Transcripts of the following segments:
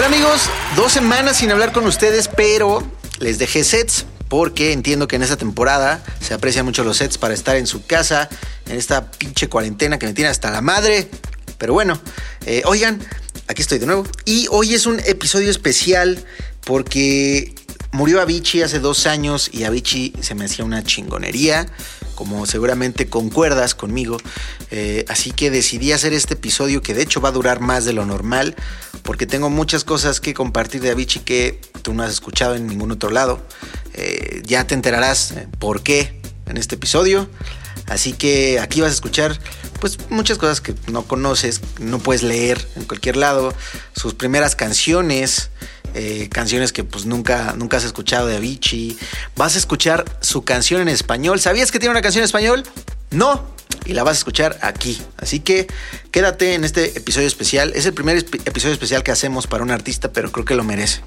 Hola amigos, dos semanas sin hablar con ustedes, pero les dejé sets porque entiendo que en esta temporada se aprecian mucho los sets para estar en su casa, en esta pinche cuarentena que me tiene hasta la madre. Pero bueno, eh, oigan, aquí estoy de nuevo. Y hoy es un episodio especial porque murió Avicii hace dos años y Avicii se me hacía una chingonería, como seguramente concuerdas conmigo. Eh, así que decidí hacer este episodio que de hecho va a durar más de lo normal porque tengo muchas cosas que compartir de Avicii que tú no has escuchado en ningún otro lado. Eh, ya te enterarás eh, por qué en este episodio. Así que aquí vas a escuchar pues muchas cosas que no conoces, no puedes leer en cualquier lado, sus primeras canciones, eh, canciones que pues nunca, nunca has escuchado de Avicii. Vas a escuchar su canción en español. ¿Sabías que tiene una canción en español? No. Y la vas a escuchar aquí. Así que quédate en este episodio especial. Es el primer episodio especial que hacemos para un artista, pero creo que lo merece.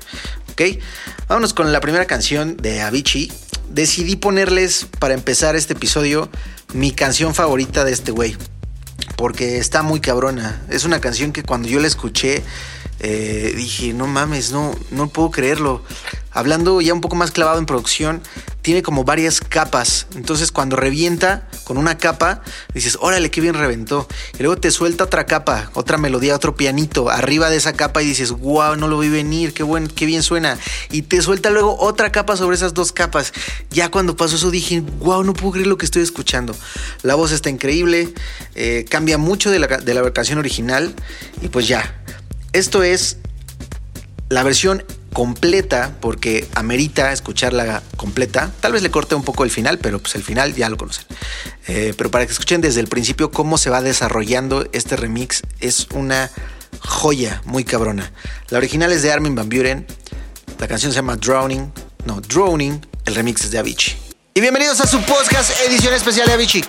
¿Ok? Vámonos con la primera canción de Avicii. Decidí ponerles, para empezar este episodio, mi canción favorita de este güey. Porque está muy cabrona. Es una canción que cuando yo la escuché eh, dije, no mames, no, no puedo creerlo. Hablando ya un poco más clavado en producción, tiene como varias capas. Entonces cuando revienta con una capa, dices, órale, qué bien reventó. Y luego te suelta otra capa, otra melodía, otro pianito arriba de esa capa y dices, wow, no lo vi venir, qué, buen, qué bien suena. Y te suelta luego otra capa sobre esas dos capas. Ya cuando pasó eso dije, wow, no puedo creer lo que estoy escuchando. La voz está increíble, eh, mucho de la, de la original y pues ya. Esto es la versión completa porque amerita escucharla completa. Tal vez le corte un poco el final, pero pues el final ya lo conocen. Eh, pero para que escuchen desde el principio cómo se va desarrollando este remix, es una joya muy cabrona. La original es de Armin Van Buren, la canción se llama Drowning, no, Drowning, el remix es de Avicii. Y bienvenidos a su podcast edición especial de Avicii.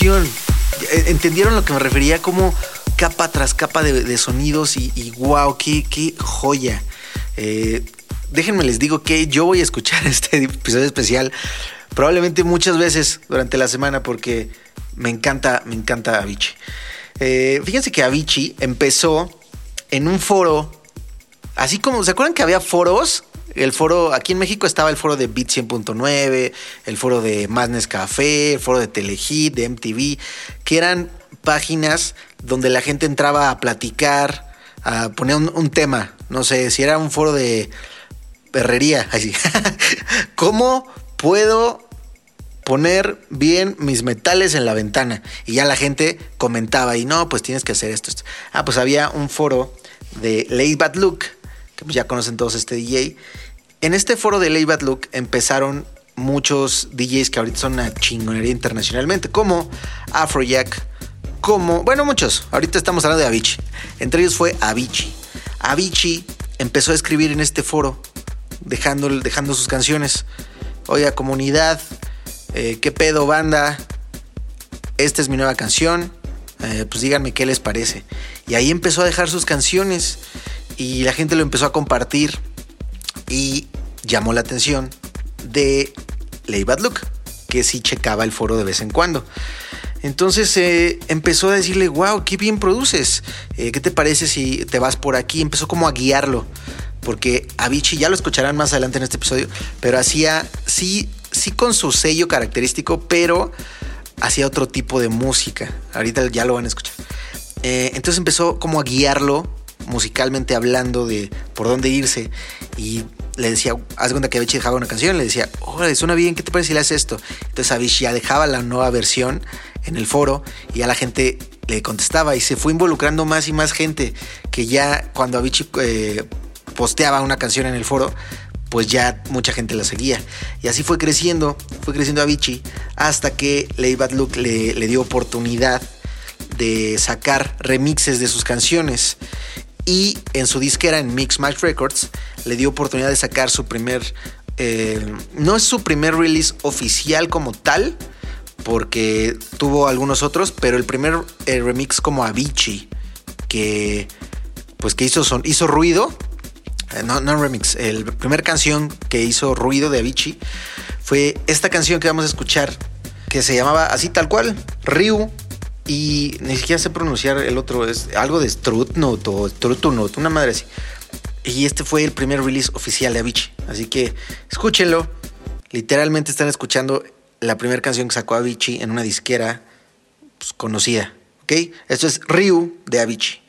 Eh, ¿Entendieron lo que me refería? Como capa tras capa de, sonidos y, wow, qué, qué joya. Eh, déjenme les digo que yo voy a escuchar este episodio especial probablemente muchas veces durante la semana porque me encanta, me encanta Avicii. Eh, fíjense que Avicii empezó en un foro, así como, ¿se acuerdan que había foros el foro, aquí en México estaba el foro de Beat 100.9, el foro de Madness Café, el foro de Telehit, de MTV, que eran páginas donde la gente entraba a platicar, a poner un, tema. No sé, si era un foro de perrería, así. ¿Cómo puedo poner bien mis metales en la ventana? Y ya la gente comentaba y no, pues tienes que hacer esto. esto. Ah, pues había un foro de Late Bad Look, pues ya conocen todos este DJ, en este foro de Lay Bad Look empezaron muchos DJs que ahorita son una chingonería internacionalmente, como Afrojack, como, bueno, muchos. Ahorita estamos hablando de Avicii. Entre ellos fue Avicii. Avicii empezó a escribir en este foro, dejando, dejando sus canciones. Oiga, comunidad, eh, ¿qué pedo, banda? Esta es mi nueva canción. Eh, pues díganme qué les parece. Y ahí empezó a dejar sus canciones y la gente lo empezó a compartir y llamó la atención de Bad Look, que sí checaba el foro de vez en cuando. Entonces eh, empezó a decirle, wow, qué bien produces. Eh, ¿Qué te parece si te vas por aquí? Empezó como a guiarlo. Porque Avicii, ya lo escucharán más adelante en este episodio, pero hacía, sí, sí con su sello característico, pero hacía otro tipo de música. Ahorita ya lo van a escuchar. Eh, entonces empezó como a guiarlo musicalmente hablando de por dónde irse y le decía, haz cuenta que Avicii dejaba una canción, le decía, órale, suena bien, ¿qué te parece si le haces esto? Entonces Avicii ya dejaba la nueva versión en el foro y ya la gente le contestaba y se fue involucrando más y más gente que ya cuando Avicii eh, posteaba una canción en el foro, pues ya mucha gente la seguía. Y así fue creciendo, fue creciendo Avicii hasta que Lady Bad Luck le dio oportunidad de sacar remixes de sus canciones. Y en su disquera, en Mix Match Records, le dio oportunidad de sacar su primer. eh, no es su primer release oficial como tal, porque tuvo algunos otros, pero el primer eh, remix como Avicii, que pues que hizo, son, hizo ruido. eh, No, no remix, el primer canción que hizo ruido de Avicii fue esta canción que vamos a escuchar, que se llamaba así tal cual, Ryu, y ni siquiera sé pronunciar el otro, es algo de Strutnot o Strutunot, una madre así. Y este fue el primer release oficial de Avicii. Así que escúchenlo. Literalmente están escuchando la primera canción que sacó Avicii en una disquera pues, conocida. ¿Ok? Esto es Ryu de Avicii.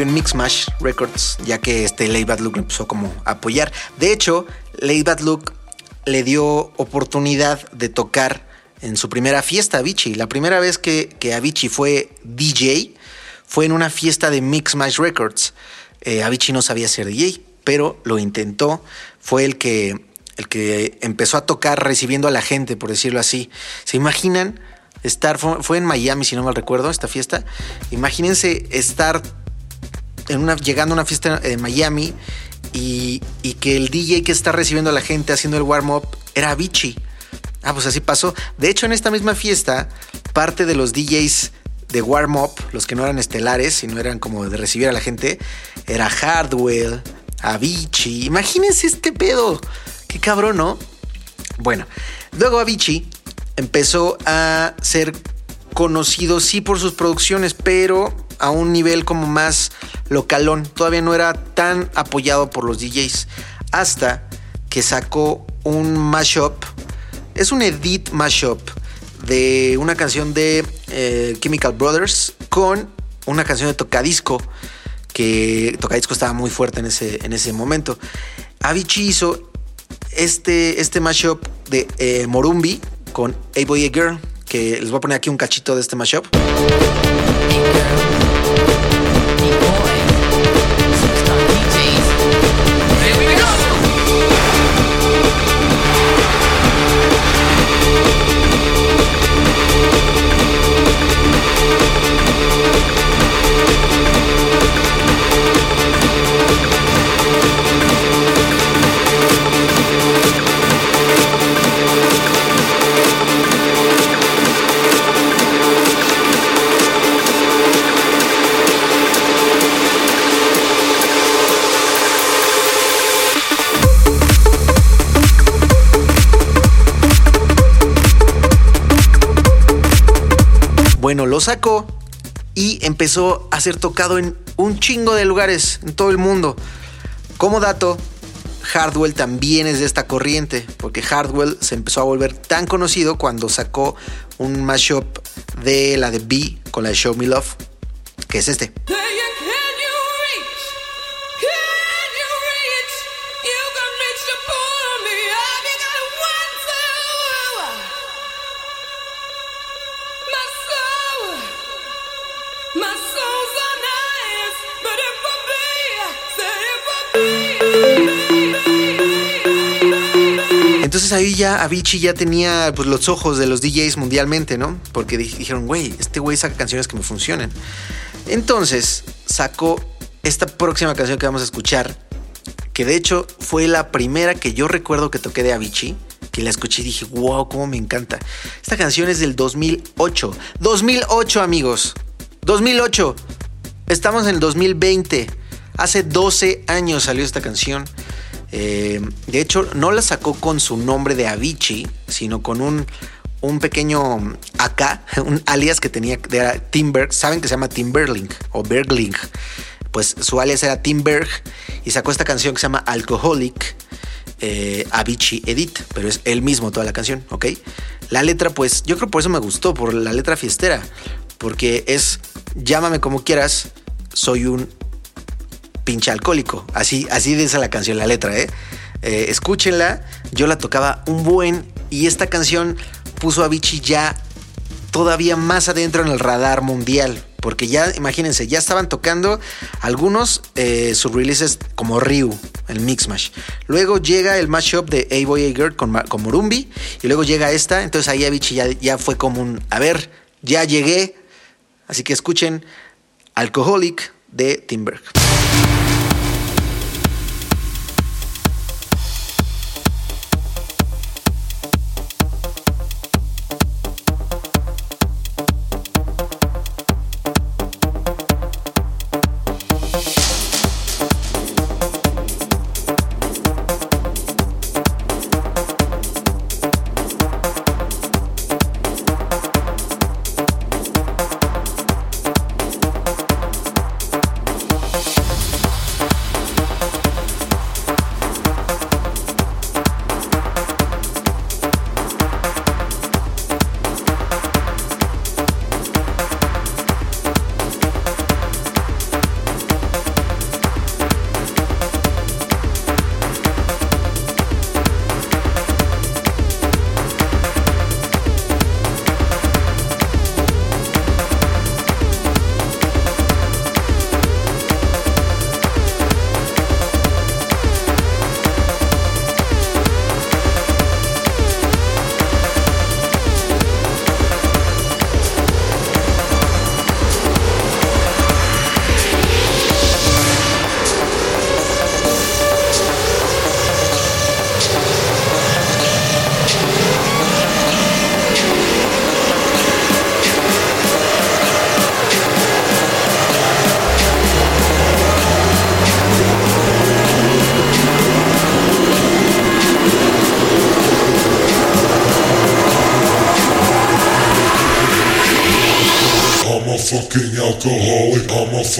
Salió en Mix Mash Records, ya que este Lady Bad Look empezó como a apoyar. De hecho, Lady Bad Look le dio oportunidad de tocar en su primera fiesta Avicii. La primera vez que, que Avicii fue DJ fue en una fiesta de Mix Mash Records. Eh, Avicii no sabía ser DJ, pero lo intentó. Fue el que, el que empezó a tocar recibiendo a la gente, por decirlo así. ¿Se imaginan? estar, fue, en Miami, si no mal recuerdo, esta fiesta. Imagínense estar llegando a una fiesta en Miami y, y que el DJ que está recibiendo a la gente haciendo el warm-up era Avicii. Ah, pues así pasó. De hecho, en esta misma fiesta, parte de los DJs de warm-up, los que no eran estelares, sino eran como de recibir a la gente, era Hardwell, Avicii. Imagínense este pedo. Qué cabrón, ¿no? Bueno, luego Avicii empezó a ser conocido sí por sus producciones, pero a un nivel como más localón. Todavía no era tan apoyado por los DJs. Hasta que sacó un mashup. Es un edit mashup de una canción de eh, Chemical Brothers con una canción de Tocadisco. Que Tocadisco estaba muy fuerte en ese, en ese momento. Avicii hizo este, este mashup de eh, Morumbi con A Boy A Girl, que les voy a poner aquí un cachito de este mashup. Bueno, lo sacó y empezó a ser tocado en un chingo de lugares en todo el mundo. Como dato, Hardwell también es de esta corriente, porque Hardwell se empezó a volver tan conocido cuando sacó un mashup de la de B con la de Show Me Love, que es este. Ahí ya Avicii ya tenía pues, los ojos de los DJs mundialmente, ¿no? Porque dijeron, güey, este güey saca canciones que me funcionan. Entonces sacó esta próxima canción que vamos a escuchar, que de hecho fue la primera que yo recuerdo que toqué de Avicii, que la escuché y dije, wow, cómo me encanta. Esta canción es del 2008. 2008, amigos. 2008. Estamos en el 2020. Hace 12 años salió esta canción. Eh, de hecho, no la sacó con su nombre de Avicii, sino con un, un pequeño AK, un alias que tenía de Timberg. Saben que se llama Timberling o Bergling. Pues su alias era Timberg y sacó esta canción que se llama Alcoholic. Eh, Avicii Edit, pero es él mismo toda la canción, ¿ok? La letra, pues yo creo por eso me gustó, por la letra fiestera, porque es llámame como quieras, soy un pinche alcohólico. Así, así dice la canción, la letra, ¿eh? ¿eh? Escúchenla, yo la tocaba un buen y esta canción puso a Vichy ya todavía más adentro en el radar mundial. Porque ya, imagínense, ya estaban tocando algunos eh, releases como Ryu, el Mixmash. Luego llega el mashup de A-Boy A Girl con, con Murumbi. Y luego llega esta. Entonces ahí Avicii ya, ya fue como un, a ver, ya llegué. Así que escuchen Alcoholic de Timberg.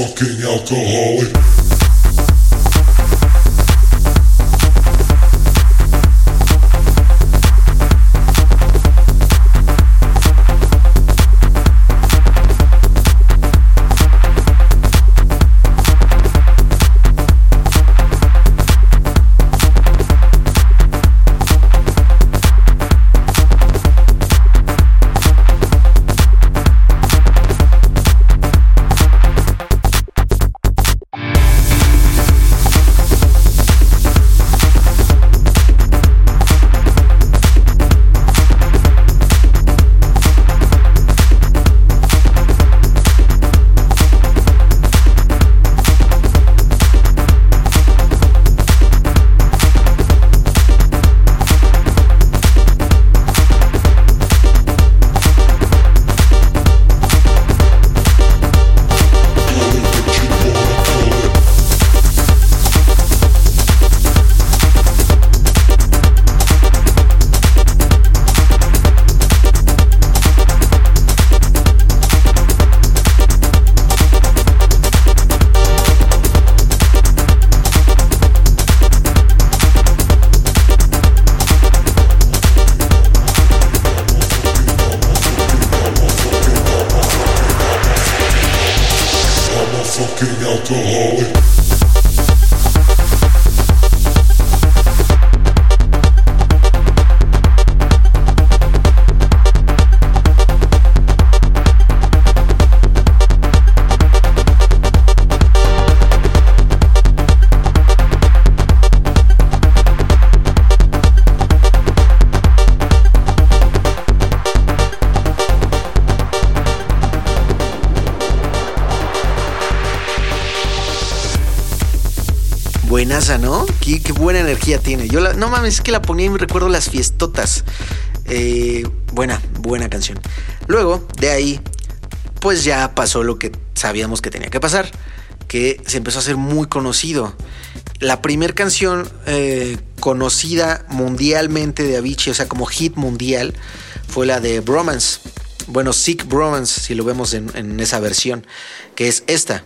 Fucking alcoholic. Tiene. Yo no mames, es que la ponía y me recuerdo las fiestotas. Eh, buena, buena canción. Luego, de ahí, pues ya pasó lo que sabíamos que tenía que pasar, que se empezó a hacer muy conocido. La primera canción eh, conocida mundialmente de Avicii, o sea, como hit mundial, fue la de Bromance. Bueno, Sick Bromance, si lo vemos en esa versión, que es esta.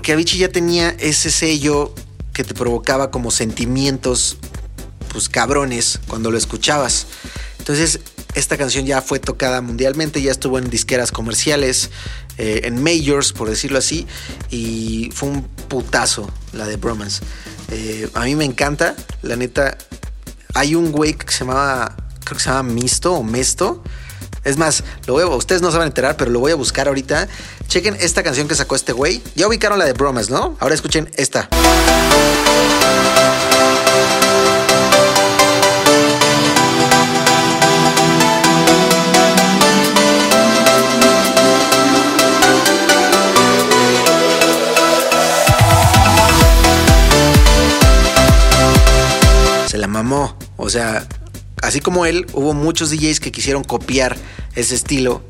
Porque Avicii ya tenía ese sello que te provocaba como sentimientos, pues cabrones, cuando lo escuchabas. Entonces, esta canción ya fue tocada mundialmente, ya estuvo en disqueras comerciales, eh, en majors, por decirlo así, y fue un putazo la de Bromance. Eh, a mí me encanta, la neta. Hay un güey que se llamaba, creo que se llama Misto o Mesto, es más, lo voy ustedes no se van a enterar, pero lo voy a buscar ahorita. Chequen esta canción que sacó este güey. Ya ubicaron la de Bromas, ¿no? Ahora escuchen esta. Se la mamó. O sea, así como él, hubo muchos DJs que quisieron copiar ese estilo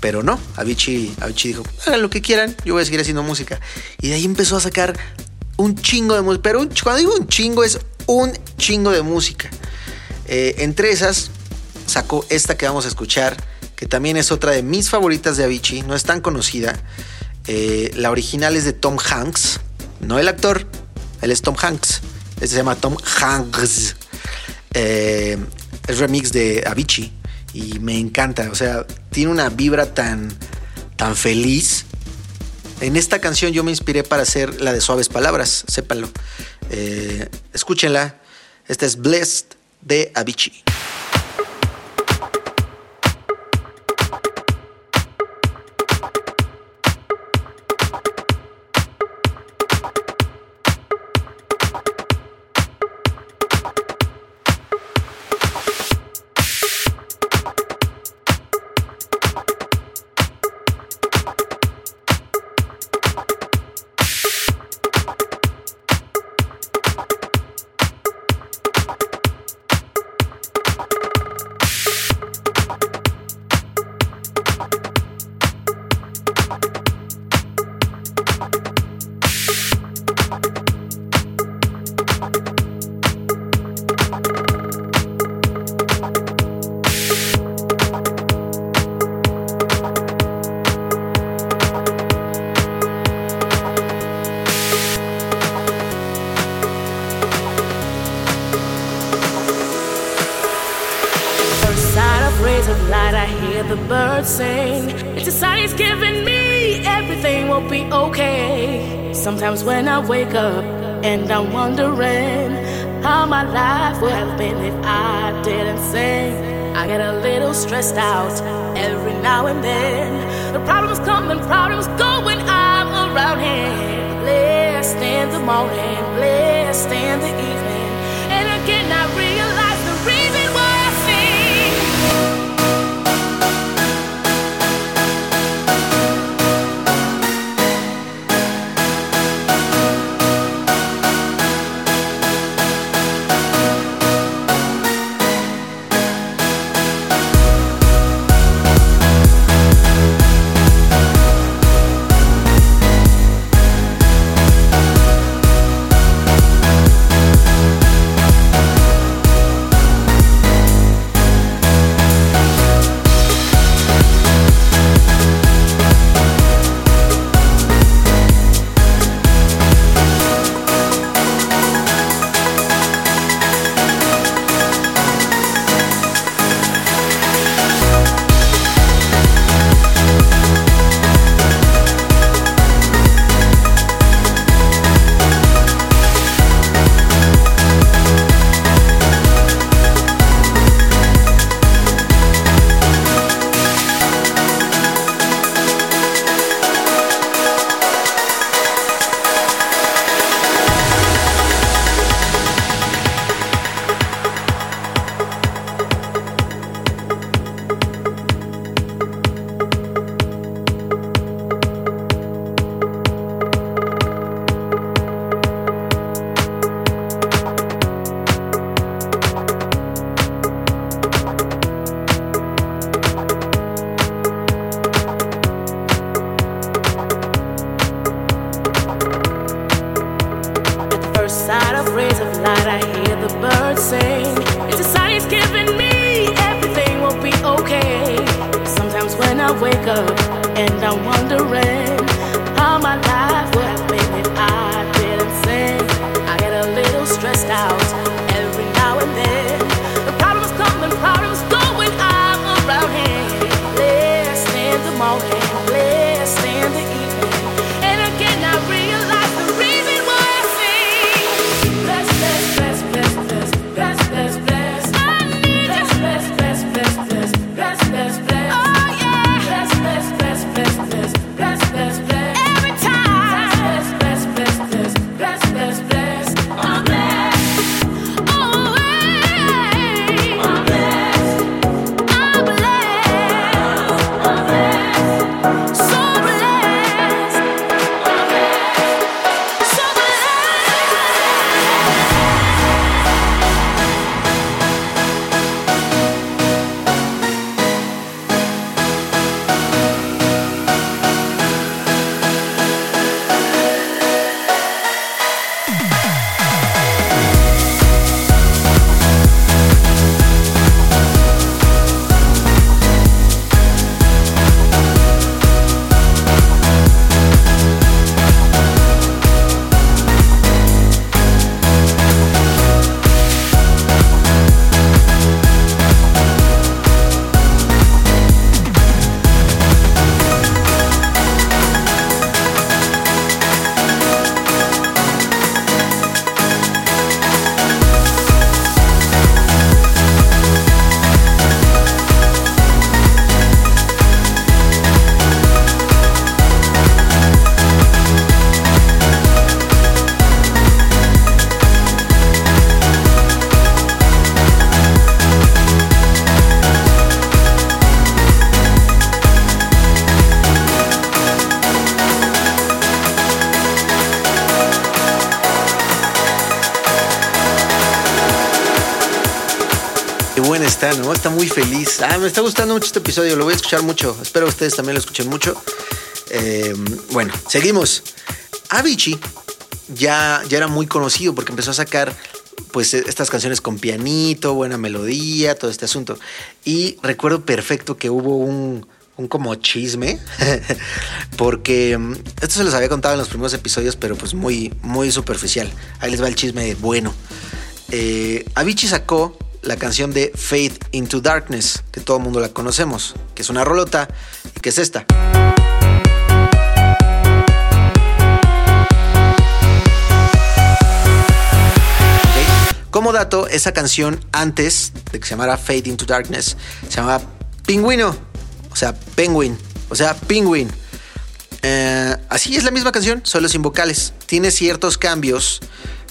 Pero no, Avicii, Avicii dijo, hagan lo que quieran, yo voy a seguir haciendo música. Y de ahí empezó a sacar un chingo de música. Pero un, cuando digo un chingo es un chingo de música. Eh, entre esas sacó esta que vamos a escuchar, que también es otra de mis favoritas de Avicii, no es tan conocida. Eh, la original es de Tom Hanks, no el actor, él es Tom Hanks. Este se llama Tom Hanks. Eh, es remix de Avicii y me encanta. O sea, tiene una vibra tan, tan feliz. En esta canción yo me inspiré para hacer la de Suaves Palabras, sépanlo. Eh, escúchenla. Esta es Blessed de Avicii. Wake up and I'm wondering how my life would have been if I didn't sing. I get a little stressed out every now and then. The problems come and problems go when I'm around here. Blessed in the morning, blessed in the evening. now wondering. Ah, me está gustando mucho este episodio, lo voy a escuchar mucho. Espero que ustedes también lo escuchen mucho. Eh, bueno, seguimos. Avicii ya, ya era muy conocido porque empezó a sacar pues estas canciones con pianito, buena melodía, todo este asunto. Y recuerdo perfecto que hubo un, un como chisme, porque mm, esto se los había contado en los primeros episodios, pero pues muy, muy superficial. Ahí les va el chisme bueno. Eh, Avicii sacó la canción de Faith into Darkness, que todo el mundo la conocemos, que es una rolota y que es esta. Como dato, esa canción antes de que se llamara Fade into Darkness, se llamaba Pingüino, o sea, Penguin, o sea, Penguin. Eh, así es la misma canción, solo sin vocales. Tiene ciertos cambios,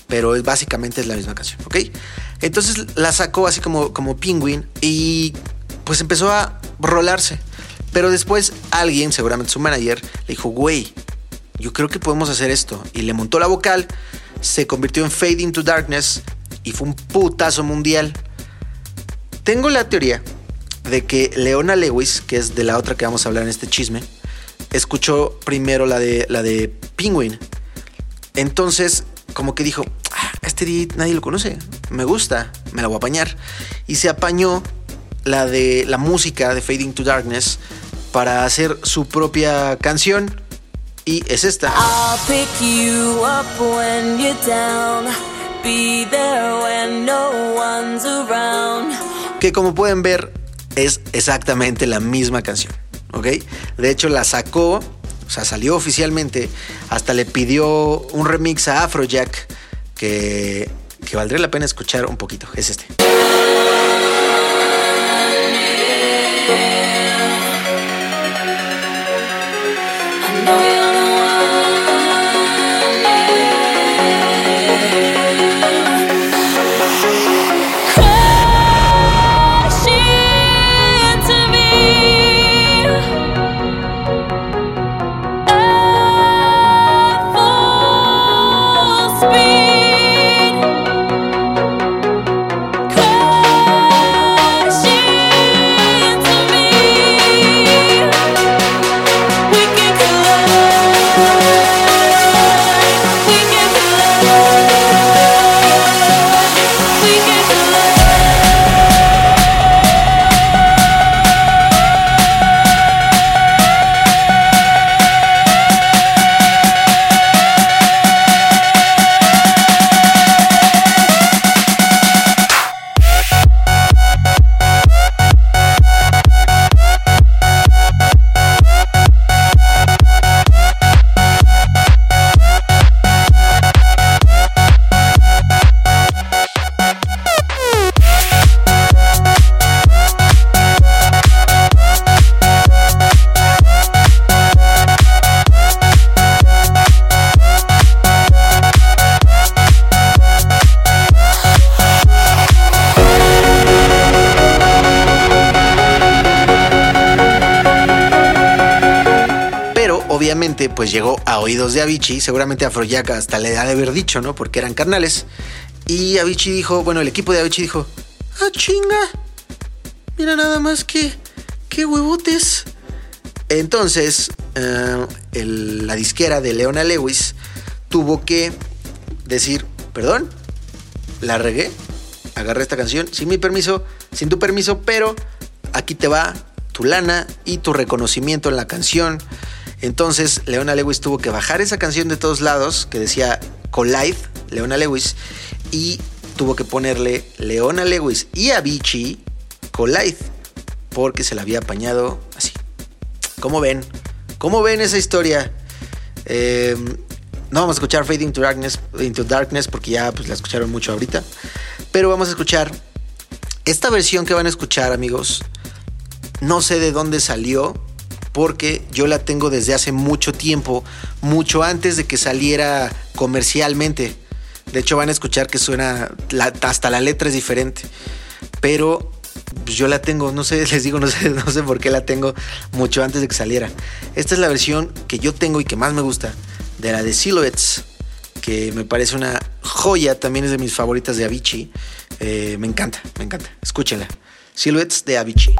pero básicamente es la misma canción, ¿ok? Entonces la sacó así como, como Penguin y pues empezó a rolarse. Pero después alguien, seguramente su manager, le dijo, güey, yo creo que podemos hacer esto. Y le montó la vocal, se convirtió en Fade into Darkness y fue un putazo mundial. Tengo la teoría de que Leona Lewis, que es de la otra que vamos a hablar en este chisme, escuchó primero la de, la de Penguin. Entonces, como que dijo, nadie lo conoce, me gusta, me la voy a apañar. Y se apañó la de la música de Fading to Darkness para hacer su propia canción. Y es esta. I'll pick you up when you're down. Be there when no one's around. que como pueden ver es exactamente la misma canción, ¿ok? De hecho la sacó, o sea, salió oficialmente, hasta le pidió un remix a Afrojack que, que valdría la pena escuchar un poquito, es este. Obviamente pues llegó a oídos de Avicii, seguramente Afrojack hasta le ha de haber dicho, ¿no? Porque eran carnales. Y Avicii dijo, bueno, el equipo de Avicii dijo, ah, chinga, mira nada más que, qué huevotes. Entonces, eh, la disquera de Leona Lewis tuvo que decir, perdón, la regué, agarré esta canción sin mi permiso, sin tu permiso, pero aquí te va tu lana y tu reconocimiento en la canción. Entonces, Leona Lewis tuvo que bajar esa canción de todos lados que decía Collide, Leona Lewis, y tuvo que ponerle Leona Lewis y Avicii Collide, porque se la había apañado así. ¿Cómo ven? ¿Cómo ven esa historia? Eh, no vamos a escuchar Fade into Darkness, into Darkness porque ya pues, la escucharon mucho ahorita. Pero vamos a escuchar esta versión que van a escuchar, amigos. No sé de dónde salió porque yo la tengo desde hace mucho tiempo, mucho antes de que saliera comercialmente. De hecho, van a escuchar que suena, hasta la letra es diferente. Pero yo la tengo, no sé, les digo, no sé, no sé por qué la tengo mucho antes de que saliera. Esta es la versión que yo tengo y que más me gusta, de la de Silhouettes, que me parece una joya, también es de mis favoritas de Avicii. Eh, me encanta, me encanta. Escúchenla. Silhouettes de Avicii.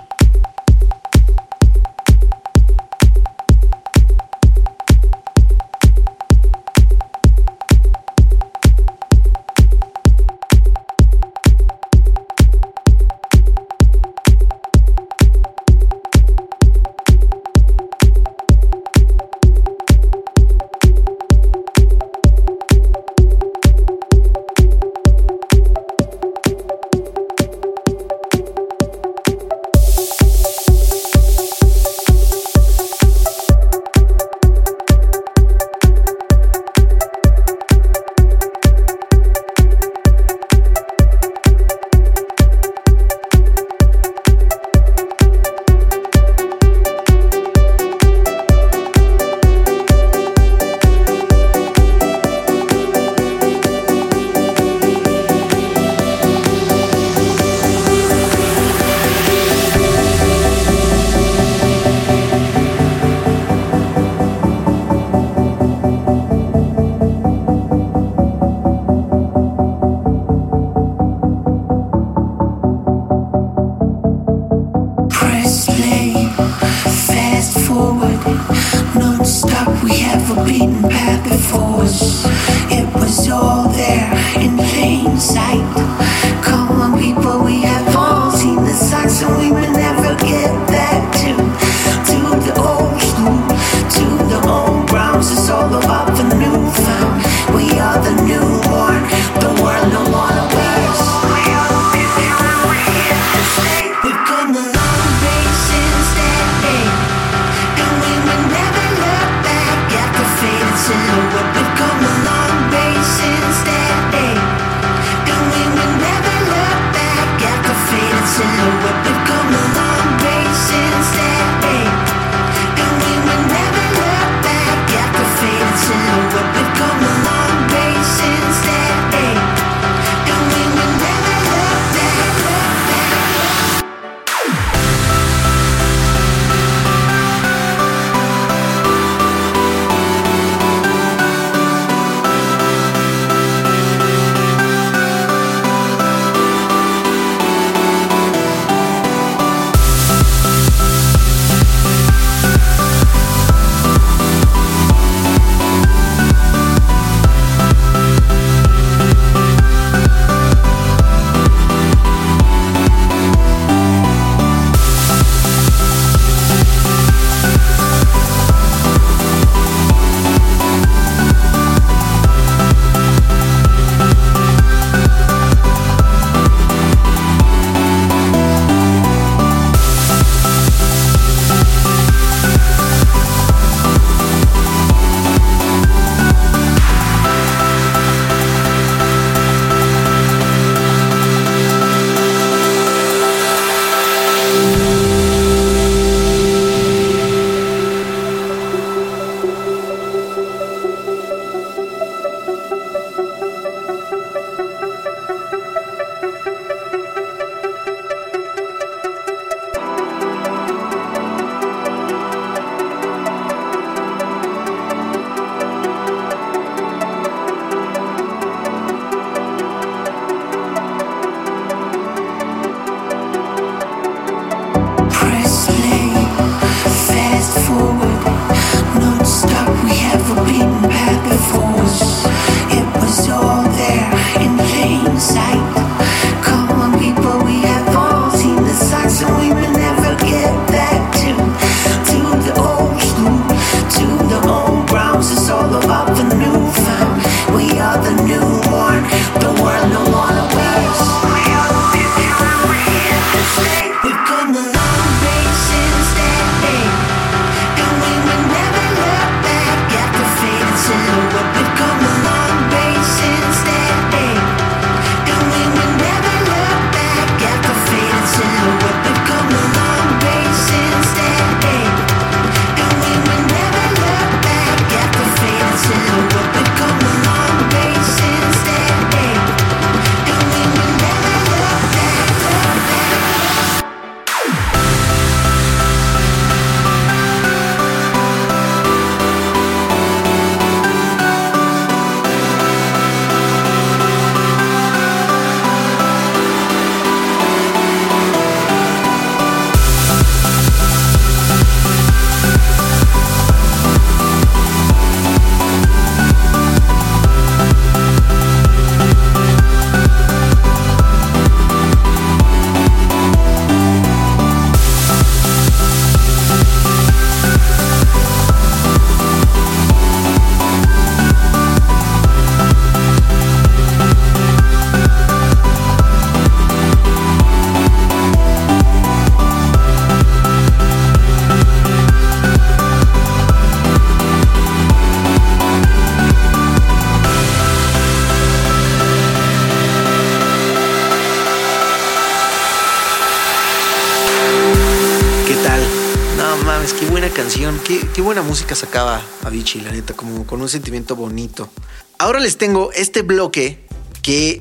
Buena música sacaba Avicii, la neta, como con un sentimiento bonito. Ahora les tengo este bloque que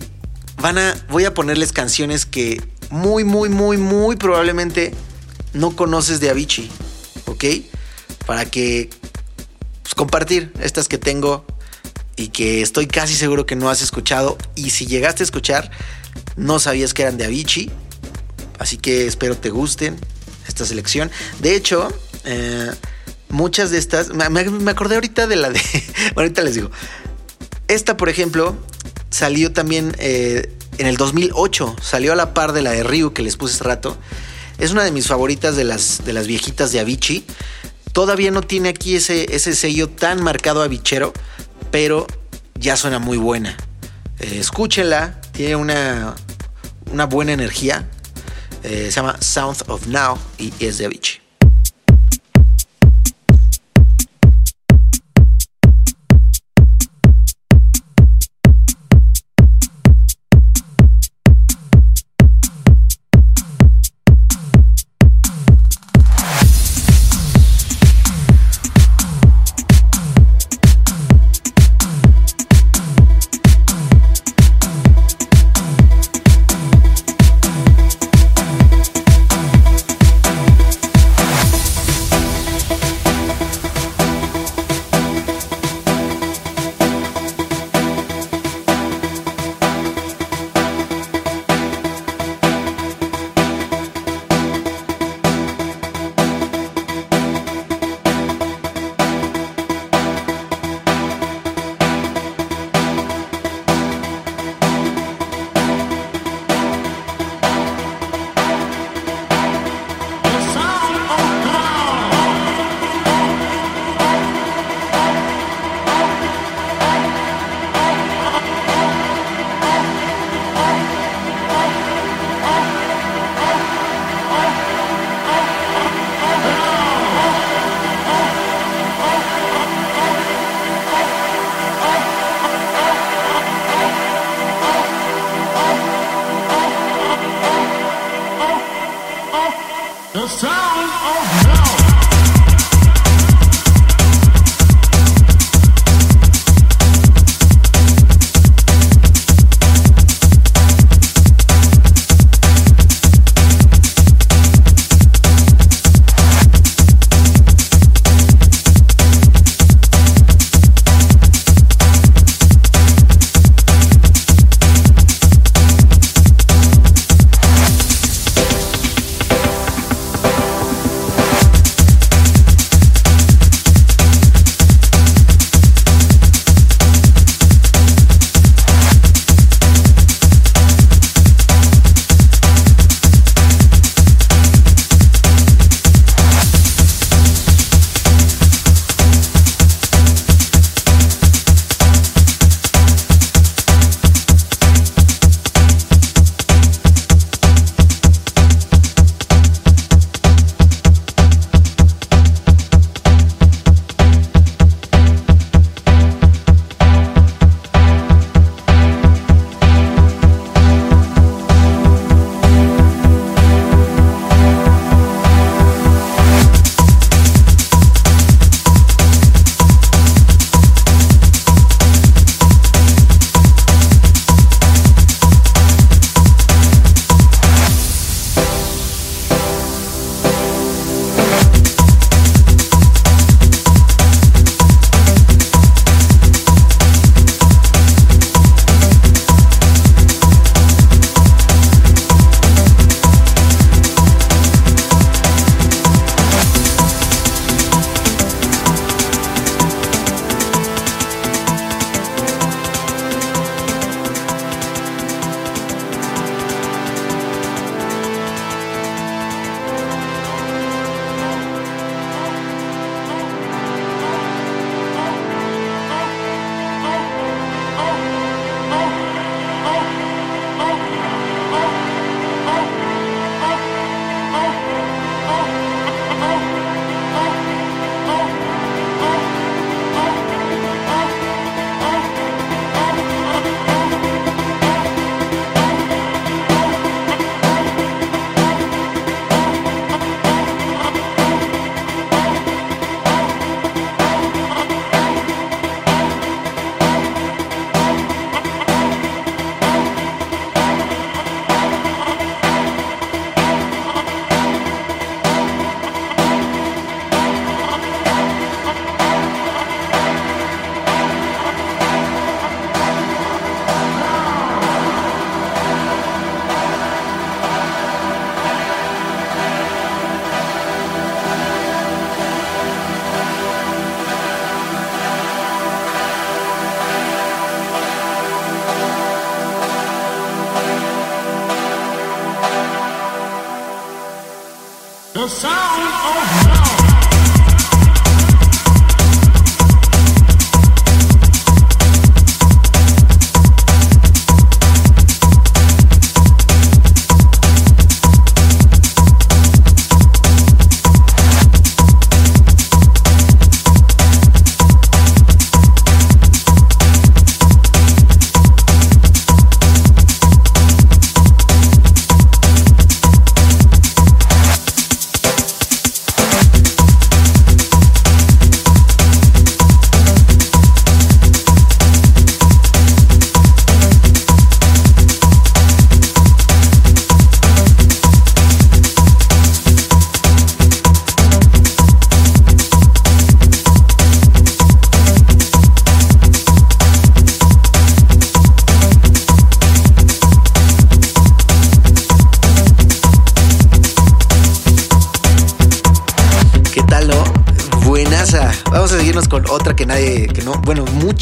van a, voy a ponerles canciones que muy, muy, muy, muy probablemente no conoces de Avicii, ¿ok? Para que pues, compartir estas que tengo y que estoy casi seguro que no has escuchado y si llegaste a escuchar no sabías que eran de Avicii, así que espero te gusten esta selección. De hecho, eh, muchas de estas, me, acordé ahorita de la de, ahorita les digo, esta por ejemplo salió también eh, en el 2008, salió a la par de la de Ryu que les puse hace rato. Es una de mis favoritas de las, de las viejitas de Avicii. Todavía no tiene aquí ese, ese sello tan marcado avichero, pero ya suena muy buena. Eh, escúchenla, tiene una, una buena energía. Eh, se llama Sound of Now y es de Avicii.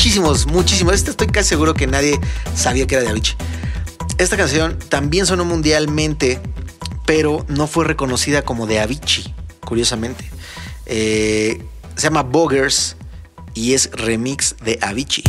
Muchísimos, muchísimos. Este estoy casi seguro que nadie sabía que era de Avicii. Esta canción también sonó mundialmente, pero no fue reconocida como de Avicii, curiosamente. Eh, se llama Boggers y es remix de Avicii.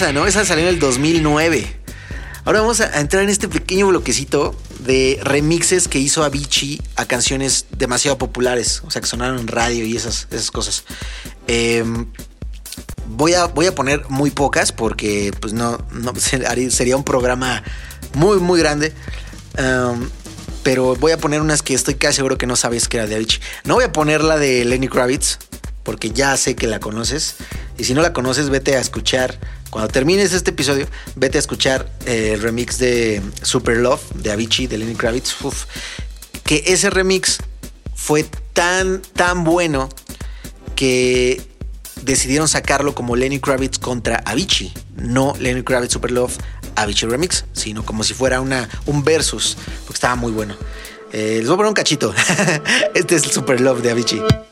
¿No? Esa salió en el 2009. Ahora vamos a entrar en este pequeño bloquecito de remixes que hizo Avicii a canciones demasiado populares, o sea, que sonaron en radio y esas, esas cosas. Em, voy, a, voy a poner muy pocas porque pues no sería un programa muy, muy grande. Em, pero voy a poner unas que estoy casi seguro que no sabes que era de Avicii. No voy a poner la de Lenny Kravitz porque ya sé que la conoces. Y si no la conoces, vete a escuchar cuando termines este episodio, vete a escuchar eh, el remix de Super Love de Avicii, de Lenny Kravitz. que ese remix fue tan, tan bueno que decidieron sacarlo como Lenny Kravitz contra Avicii. No Lenny Kravitz Super Love, Avicii Remix, sino como si fuera una, un versus, porque estaba muy bueno. Eh, les voy a poner un cachito. este es el Super Love de Avicii.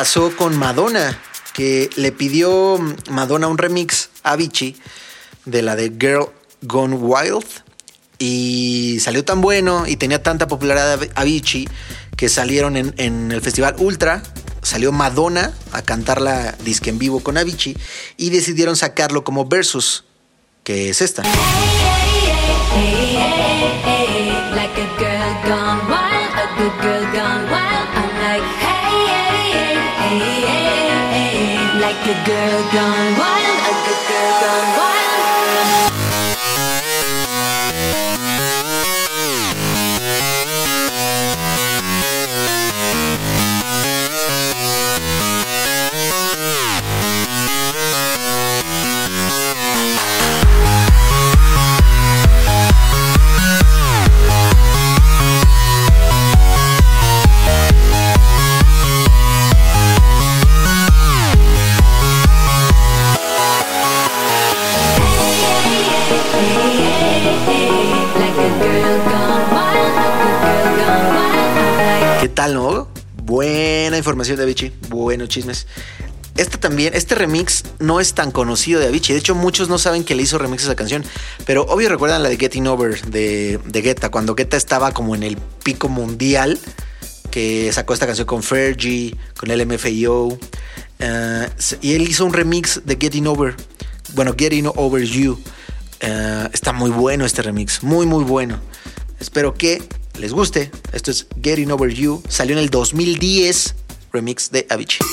Pasó con Madonna, que le pidió Madonna un remix a Avicii de la de Girl Gone Wild y salió tan bueno y tenía tanta popularidad Avicii que salieron en, en el festival Ultra salió Madonna a cantar la disque en vivo con Avicii y decidieron sacarlo como Versus, que es esta. like girl gone wild. Información de Avicii, buenos chismes. Este también, este remix no es tan conocido de Avicii. De hecho, muchos no saben que le hizo remix a esa canción. Pero obvio recuerdan la de Getting Over de, de Guetta, cuando Guetta estaba como en el pico mundial, que sacó esta canción con Fergie, con el MFAO. Eh, y él hizo un remix de Getting Over. Bueno, Getting Over You. Eh, está muy bueno este remix, muy, muy bueno. Espero que les guste. Esto es Getting Over You. Salió en el 2010, remix de Avicii.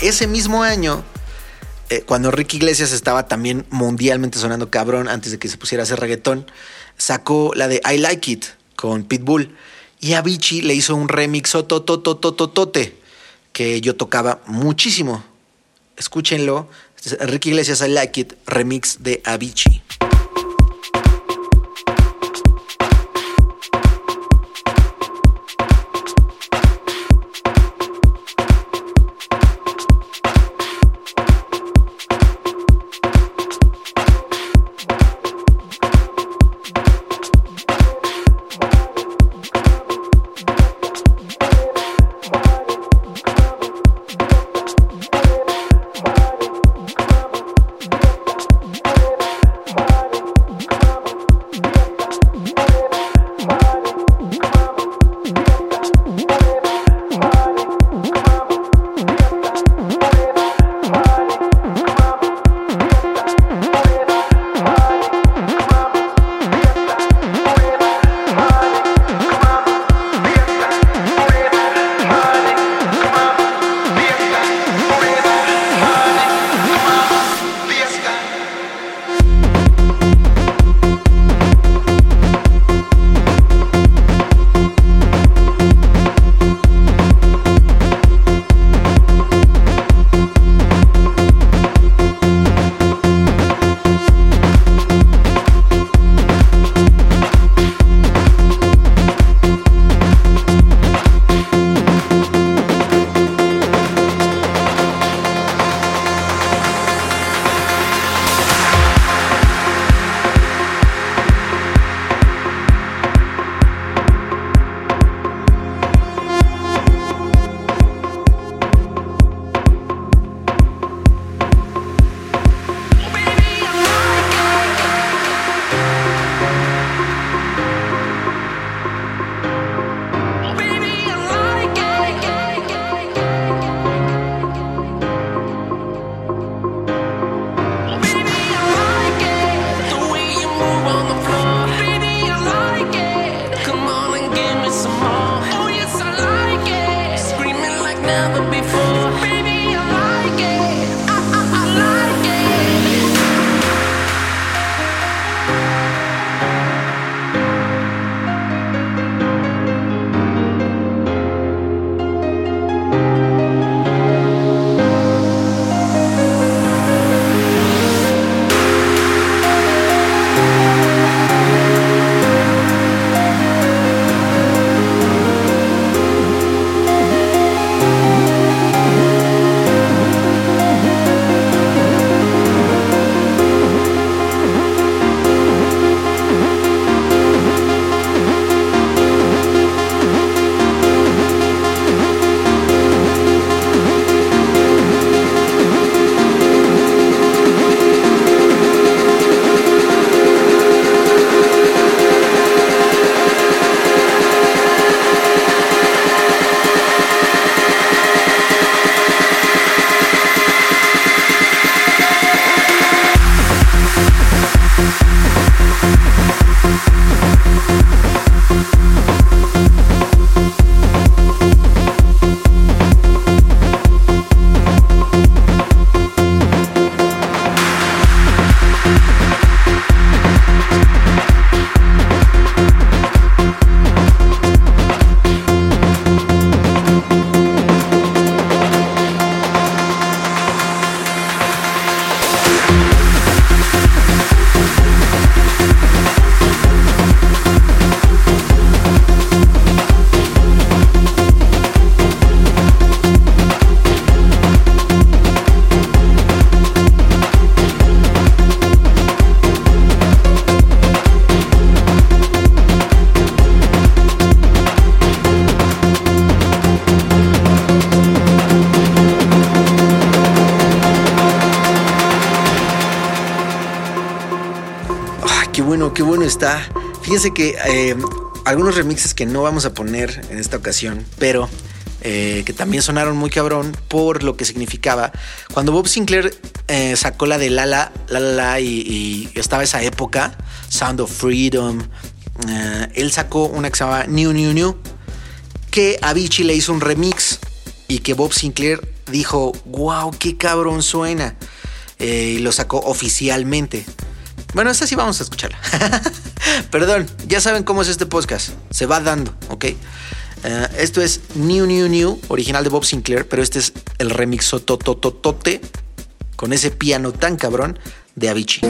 Ese mismo año, eh, cuando Ricky Iglesias estaba también mundialmente sonando cabrón antes de que se pusiera a hacer reggaetón, sacó la de I Like It con Pitbull. Y Avicii le hizo un remix tototototote que yo tocaba muchísimo. Escúchenlo. Es Ricky Iglesias I Like It, remix de Avicii. que eh, algunos remixes que no vamos a poner en esta ocasión, pero eh, que también sonaron muy cabrón por lo que significaba. Cuando Bob Sinclair eh, sacó la de Lala, La La La y, estaba esa época, Sound of Freedom, él sacó una que se llamaba New New New, que Avicii le hizo un remix y que Bob Sinclair dijo, wow, qué cabrón suena. y lo sacó oficialmente. Bueno, esta sí vamos a escucharla. Perdón, ya saben cómo es este podcast. Se va dando, ¿ok? Eh, esto es New New New, original de Bob Sinclair, pero este es el remix totototote con ese piano tan cabrón de Avicii.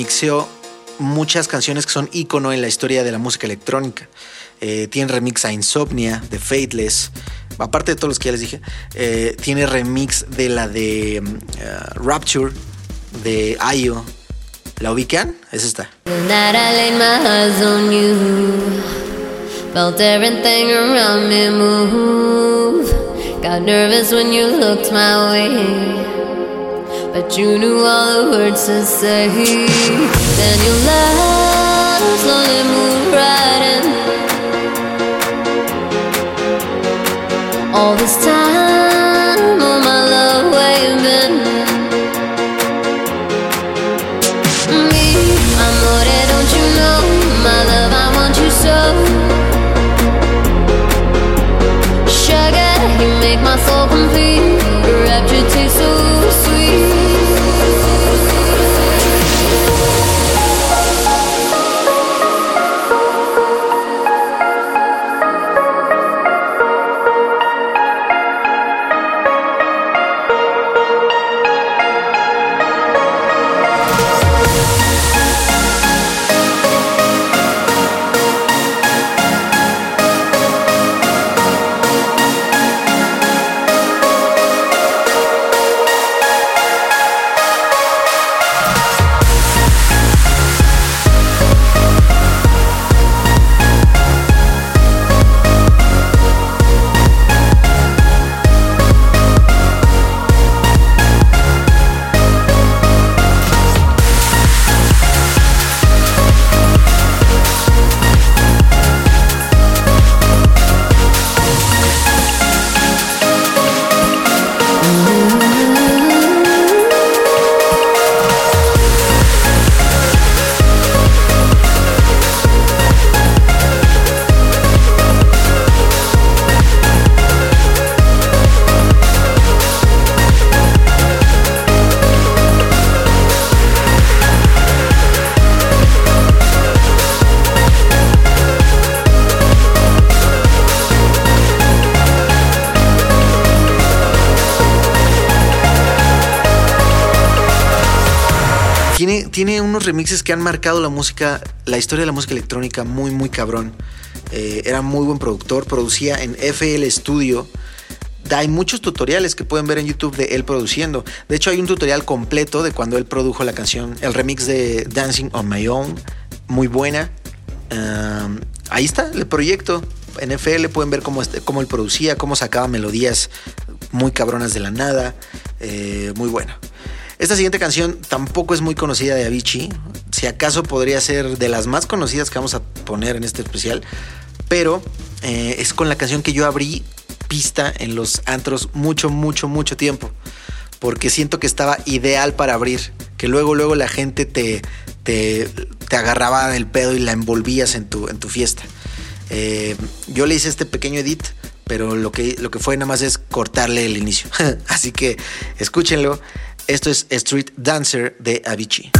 Remixeó muchas canciones que son ícono en la historia de la música electrónica. Eh, tiene remix a Insomnia, de Faithless. Aparte de todos los que ya les dije, eh, tiene remix de la de mm, eh, Rapture, de Ayo. ¿La ubican? Es esta. But you knew all the words to say. Then your love slowly moved right in. All this time, oh my love, where you been? Me, amore, don't you know? My love, I want you so. Sugar, you make my soul complete. Rapture tastes so que han marcado la música, la historia de la música electrónica muy, muy cabrón. Eh, era muy buen productor, producía en FL Studio. Hay muchos tutoriales que pueden ver en YouTube de él produciendo. De hecho, hay un tutorial completo de cuando él produjo la canción, el remix de Dancing on My Own, muy buena. Ahí está el proyecto. En FL pueden ver cómo, este- cómo él producía, cómo sacaba melodías muy cabronas de la nada. Eh, muy bueno. Esta siguiente canción tampoco es muy conocida de Avicii. Si acaso podría ser de las más conocidas que vamos a poner en este especial. Pero eh, es con la canción que yo abrí pista en los antros mucho, mucho, mucho tiempo. Porque siento que estaba ideal para abrir. Que luego, luego la gente te, te, te agarraba del pedo y la envolvías en tu, en tu fiesta. Eh, yo le hice este pequeño edit, pero lo que, lo que fue nada más es cortarle el inicio. Así que escúchenlo. Esto es Street Dancer de Avicii.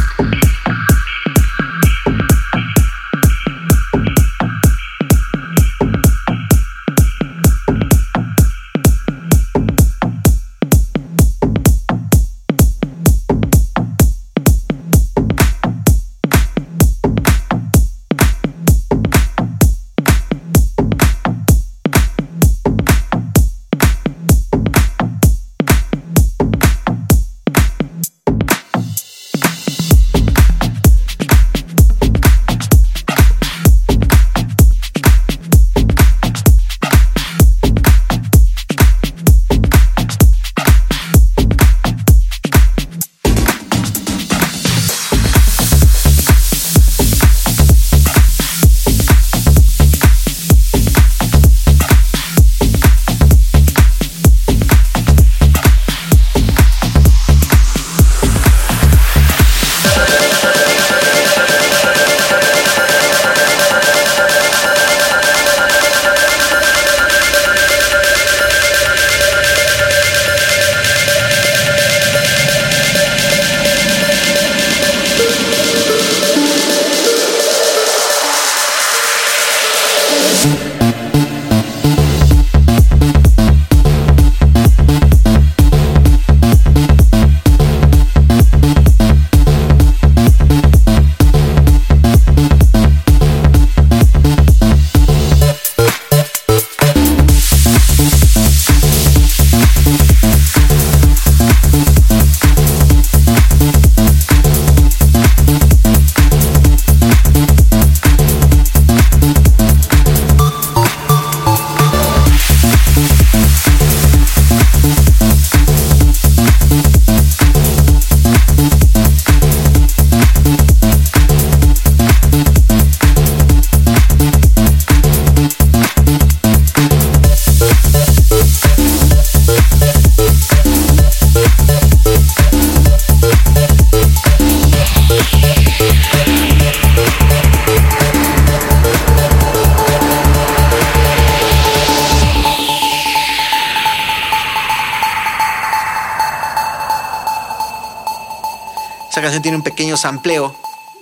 Canción tiene un pequeño sampleo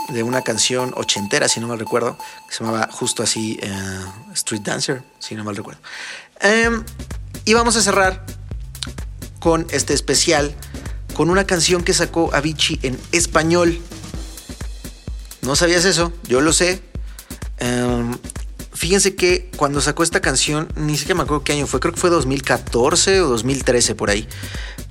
de una canción ochentera, si no mal recuerdo, que se llamaba justo así eh, Street Dancer, si no mal recuerdo. Em, y vamos a cerrar con este especial, con una canción que sacó Avicii en español. ¿No sabías eso? Yo lo sé. Em, fíjense que cuando sacó esta canción, ni siquiera me acuerdo qué año fue, creo que fue 2014 o 2013 por ahí.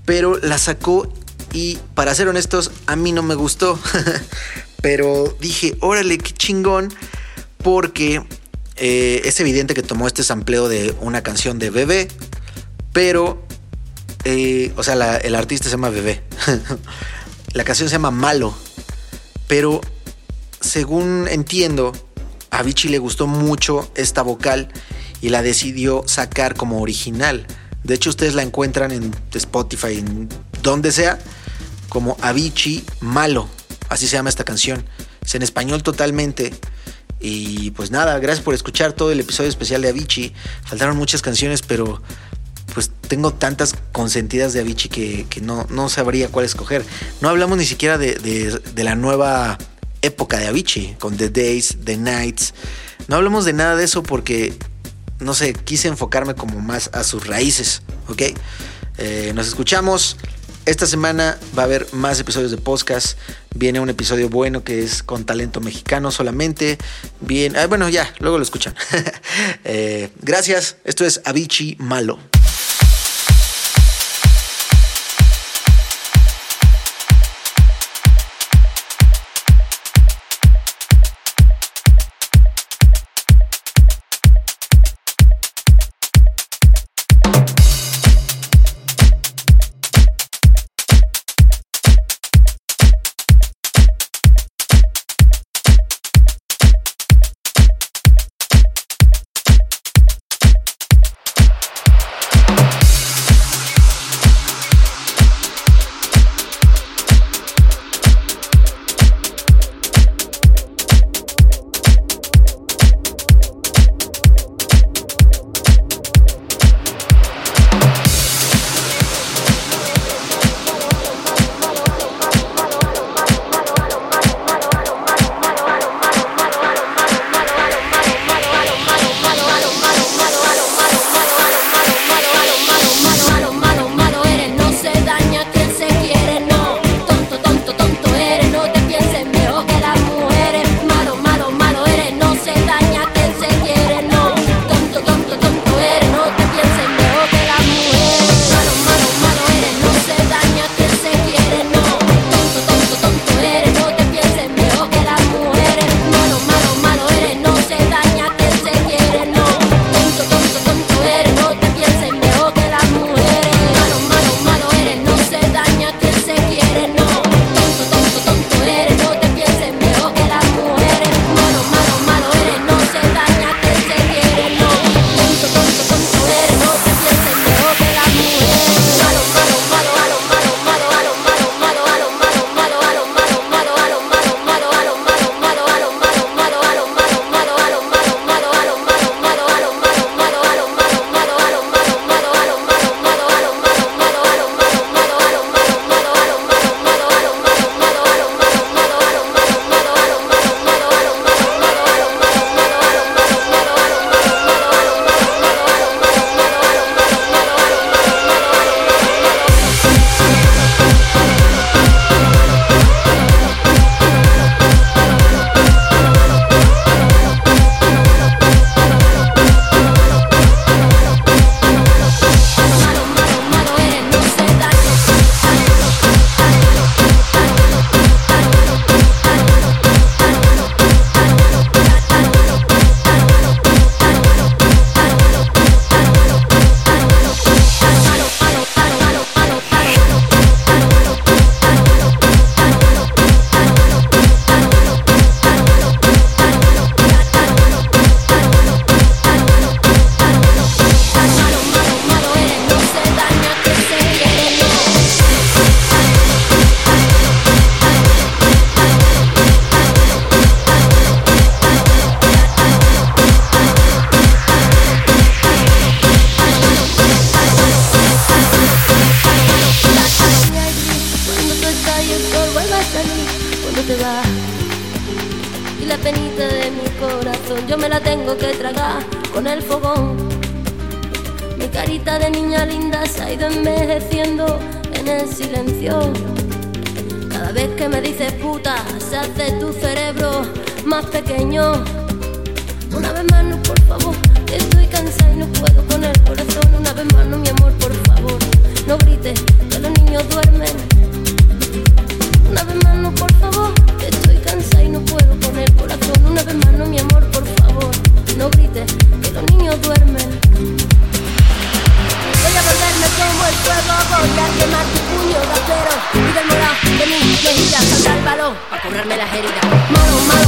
Pero la sacó y para ser honestos, a mí no me gustó. Pero dije, órale, qué chingón, porque eh, es evidente que tomó este sampleo de una canción de Bebé, pero, eh, o sea, el artista se llama Bebé. la canción se llama Malo, pero según entiendo, a Vichy le gustó mucho esta vocal y la decidió sacar como original. De hecho, ustedes la encuentran en Spotify, en donde sea, como Avicii Malo. Así se llama esta canción. Es en español totalmente. Y pues nada, gracias por escuchar todo el episodio especial de Avicii. Faltaron muchas canciones, pero pues tengo tantas consentidas de Avicii que, que no, no sabría cuál escoger. No hablamos ni siquiera de, de- la nueva época de Avicii, con The Days, The Nights. No hablamos de nada de eso porque, no sé, quise enfocarme como más a sus raíces, ¿ok? Eh, nos escuchamos. Esta semana va a haber más episodios de podcast. Viene un episodio bueno que es con talento mexicano solamente. Bien, ah, bueno, ya, luego lo escuchan. Eh, gracias. Esto es Avicii Malo. malo a curarme las heridas.